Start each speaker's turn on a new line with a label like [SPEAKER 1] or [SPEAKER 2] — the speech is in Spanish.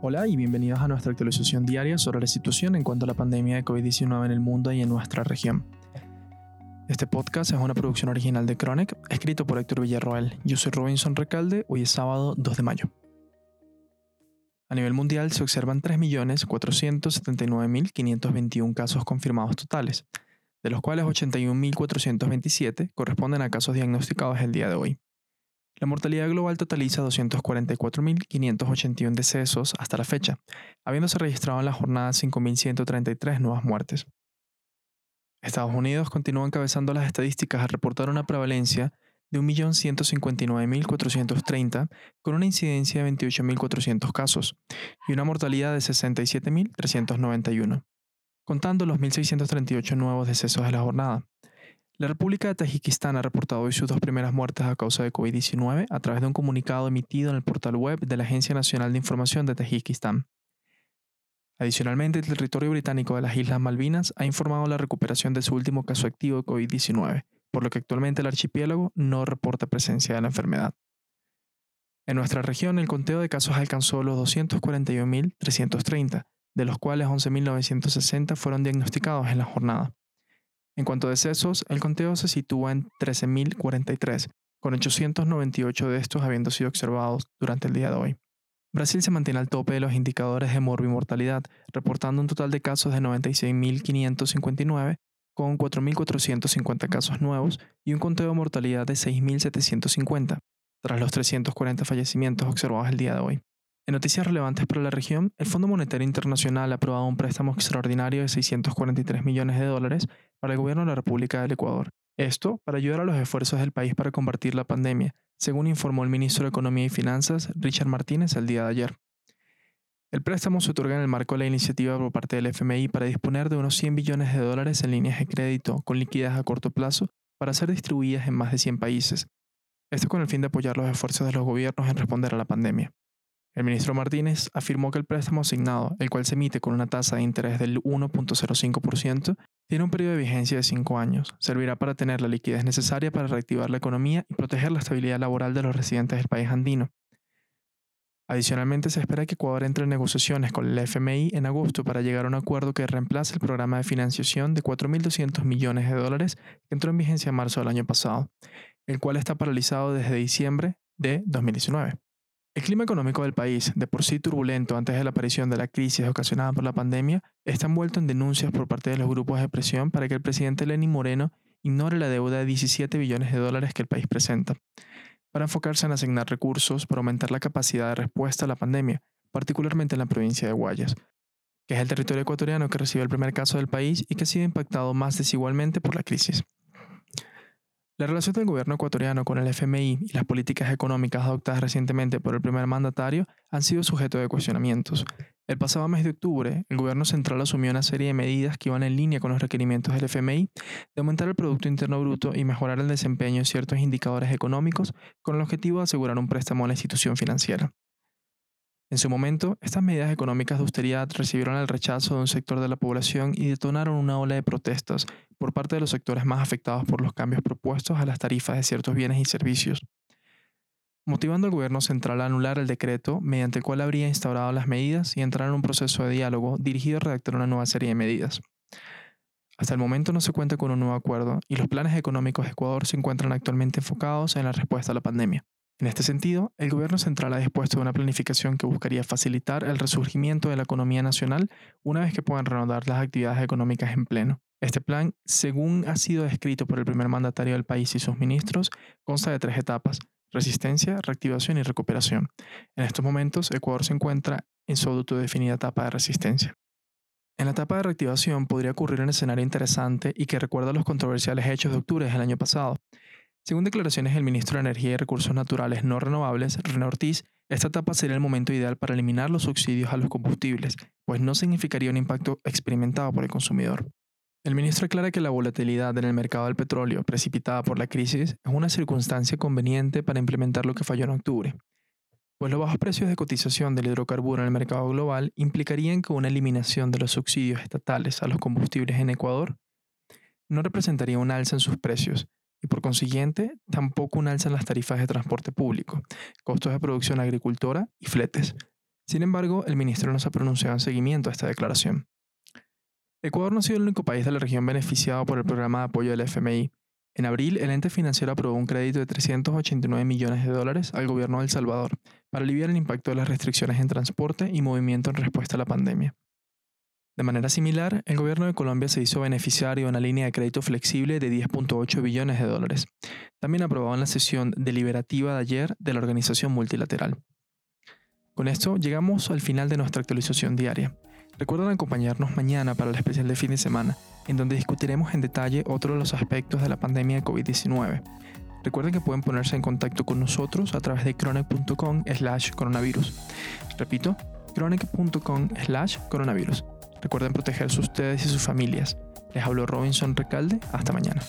[SPEAKER 1] Hola y bienvenidos a nuestra actualización diaria sobre la situación en cuanto a la pandemia de COVID-19 en el mundo y en nuestra región. Este podcast es una producción original de Chronic, escrito por Héctor Villarroel. Yo soy Robinson Recalde, hoy es sábado 2 de mayo. A nivel mundial se observan 3.479.521 casos confirmados totales, de los cuales 81.427 corresponden a casos diagnosticados el día de hoy. La mortalidad global totaliza 244.581 decesos hasta la fecha, habiéndose registrado en la jornada 5.133 nuevas muertes. Estados Unidos continúa encabezando las estadísticas al reportar una prevalencia de 1.159.430 con una incidencia de 28.400 casos y una mortalidad de 67.391, contando los 1.638 nuevos decesos de la jornada. La República de Tajikistán ha reportado hoy sus dos primeras muertes a causa de COVID-19 a través de un comunicado emitido en el portal web de la Agencia Nacional de Información de Tajikistán. Adicionalmente, el territorio británico de las Islas Malvinas ha informado la recuperación de su último caso activo de COVID-19, por lo que actualmente el archipiélago no reporta presencia de la enfermedad. En nuestra región, el conteo de casos alcanzó los 241.330, de los cuales 11.960 fueron diagnosticados en la jornada. En cuanto a decesos, el conteo se sitúa en 13.043, con 898 de estos habiendo sido observados durante el día de hoy. Brasil se mantiene al tope de los indicadores de morbimortalidad, reportando un total de casos de 96.559, con 4.450 casos nuevos y un conteo de mortalidad de 6.750, tras los 340 fallecimientos observados el día de hoy. En noticias relevantes para la región, el Fondo Monetario Internacional ha aprobado un préstamo extraordinario de 643 millones de dólares para el gobierno de la República del Ecuador. Esto para ayudar a los esfuerzos del país para combatir la pandemia, según informó el ministro de Economía y Finanzas, Richard Martínez, el día de ayer. El préstamo se otorga en el marco de la iniciativa por parte del FMI para disponer de unos 100 billones de dólares en líneas de crédito con liquidez a corto plazo para ser distribuidas en más de 100 países. Esto con el fin de apoyar los esfuerzos de los gobiernos en responder a la pandemia. El ministro Martínez afirmó que el préstamo asignado, el cual se emite con una tasa de interés del 1.05%, tiene un periodo de vigencia de cinco años. Servirá para tener la liquidez necesaria para reactivar la economía y proteger la estabilidad laboral de los residentes del país andino. Adicionalmente, se espera que Ecuador entre en negociaciones con el FMI en agosto para llegar a un acuerdo que reemplace el programa de financiación de 4.200 millones de dólares que entró en vigencia en marzo del año pasado, el cual está paralizado desde diciembre de 2019. El clima económico del país, de por sí turbulento antes de la aparición de la crisis ocasionada por la pandemia, está envuelto en denuncias por parte de los grupos de presión para que el presidente Lenín Moreno ignore la deuda de 17 billones de dólares que el país presenta, para enfocarse en asignar recursos para aumentar la capacidad de respuesta a la pandemia, particularmente en la provincia de Guayas, que es el territorio ecuatoriano que recibe el primer caso del país y que ha sido impactado más desigualmente por la crisis. La relación del gobierno ecuatoriano con el FMI y las políticas económicas adoptadas recientemente por el primer mandatario han sido sujeto de cuestionamientos. El pasado mes de octubre, el gobierno central asumió una serie de medidas que iban en línea con los requerimientos del FMI de aumentar el Producto Interno Bruto y mejorar el desempeño de ciertos indicadores económicos con el objetivo de asegurar un préstamo a la institución financiera. En su momento, estas medidas económicas de austeridad recibieron el rechazo de un sector de la población y detonaron una ola de protestas por parte de los sectores más afectados por los cambios propuestos a las tarifas de ciertos bienes y servicios, motivando al gobierno central a anular el decreto mediante el cual habría instaurado las medidas y entrar en un proceso de diálogo dirigido a redactar una nueva serie de medidas. Hasta el momento no se cuenta con un nuevo acuerdo y los planes económicos de Ecuador se encuentran actualmente enfocados en la respuesta a la pandemia. En este sentido, el gobierno central ha dispuesto una planificación que buscaría facilitar el resurgimiento de la economía nacional una vez que puedan reanudar las actividades económicas en pleno. Este plan, según ha sido descrito por el primer mandatario del país y sus ministros, consta de tres etapas, resistencia, reactivación y recuperación. En estos momentos, Ecuador se encuentra en su autodefinida etapa de resistencia. En la etapa de reactivación podría ocurrir un escenario interesante y que recuerda los controversiales hechos de octubre del año pasado, según declaraciones del ministro de Energía y Recursos Naturales No Renovables, René Ortiz, esta etapa sería el momento ideal para eliminar los subsidios a los combustibles, pues no significaría un impacto experimentado por el consumidor. El ministro aclara que la volatilidad en el mercado del petróleo precipitada por la crisis es una circunstancia conveniente para implementar lo que falló en octubre, pues los bajos precios de cotización del hidrocarburo en el mercado global implicarían que una eliminación de los subsidios estatales a los combustibles en Ecuador no representaría un alza en sus precios, y por consiguiente tampoco un alza en las tarifas de transporte público, costos de producción agricultora y fletes, Sin embargo, el ministro no se ha pronunciado en seguimiento a esta declaración. Ecuador no ha sido el único país de la región beneficiado por el programa de apoyo del FMI. En abril, el ente financiero aprobó un crédito de 389 millones de dólares al gobierno de El Salvador para aliviar el impacto de las restricciones en transporte y movimiento en respuesta a la pandemia. De manera similar, el gobierno de Colombia se hizo beneficiario de una línea de crédito flexible de 10.8 billones de dólares, también aprobado en la sesión deliberativa de ayer de la organización multilateral. Con esto llegamos al final de nuestra actualización diaria. Recuerden acompañarnos mañana para el especial de fin de semana, en donde discutiremos en detalle otro de los aspectos de la pandemia de COVID-19. Recuerden que pueden ponerse en contacto con nosotros a través de chronic.com slash coronavirus. Repito, chronic.com slash coronavirus. Recuerden protegerse ustedes y sus familias. Les habló Robinson Recalde. Hasta mañana.